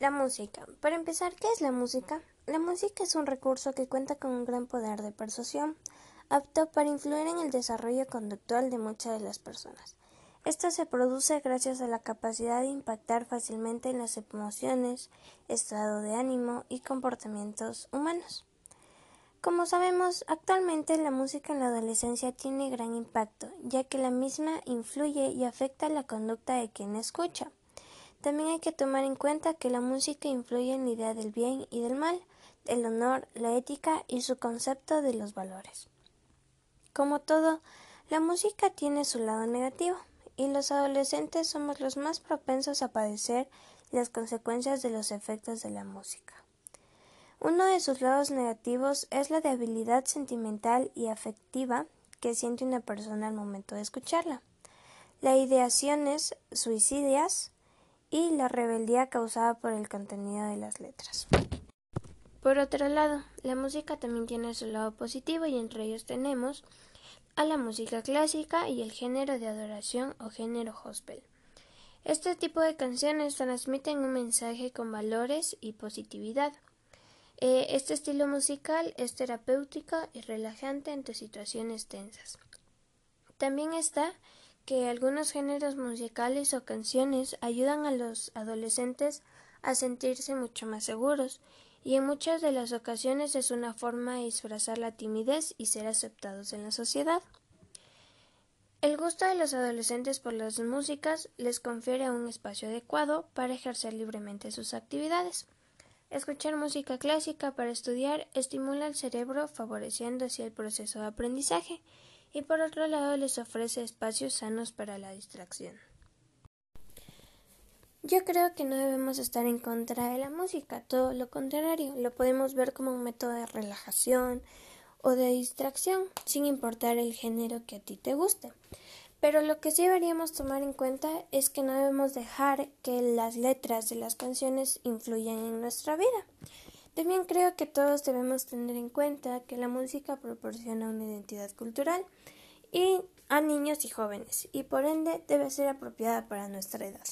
La música. Para empezar, ¿qué es la música? La música es un recurso que cuenta con un gran poder de persuasión, apto para influir en el desarrollo conductual de muchas de las personas. Esto se produce gracias a la capacidad de impactar fácilmente en las emociones, estado de ánimo y comportamientos humanos. Como sabemos, actualmente la música en la adolescencia tiene gran impacto, ya que la misma influye y afecta la conducta de quien escucha. También hay que tomar en cuenta que la música influye en la idea del bien y del mal, el honor, la ética y su concepto de los valores. Como todo, la música tiene su lado negativo, y los adolescentes somos los más propensos a padecer las consecuencias de los efectos de la música. Uno de sus lados negativos es la debilidad sentimental y afectiva que siente una persona al momento de escucharla, las ideaciones suicidias, y la rebeldía causada por el contenido de las letras. Por otro lado, la música también tiene su lado positivo y entre ellos tenemos a la música clásica y el género de adoración o género gospel. Este tipo de canciones transmiten un mensaje con valores y positividad. Eh, este estilo musical es terapéutico y relajante ante situaciones tensas. También está que algunos géneros musicales o canciones ayudan a los adolescentes a sentirse mucho más seguros y en muchas de las ocasiones es una forma de disfrazar la timidez y ser aceptados en la sociedad. El gusto de los adolescentes por las músicas les confiere un espacio adecuado para ejercer libremente sus actividades. Escuchar música clásica para estudiar estimula el cerebro favoreciendo así el proceso de aprendizaje y por otro lado les ofrece espacios sanos para la distracción. Yo creo que no debemos estar en contra de la música, todo lo contrario, lo podemos ver como un método de relajación o de distracción, sin importar el género que a ti te guste. Pero lo que sí deberíamos tomar en cuenta es que no debemos dejar que las letras de las canciones influyan en nuestra vida. También creo que todos debemos tener en cuenta que la música proporciona una identidad cultural y a niños y jóvenes y por ende debe ser apropiada para nuestra edad.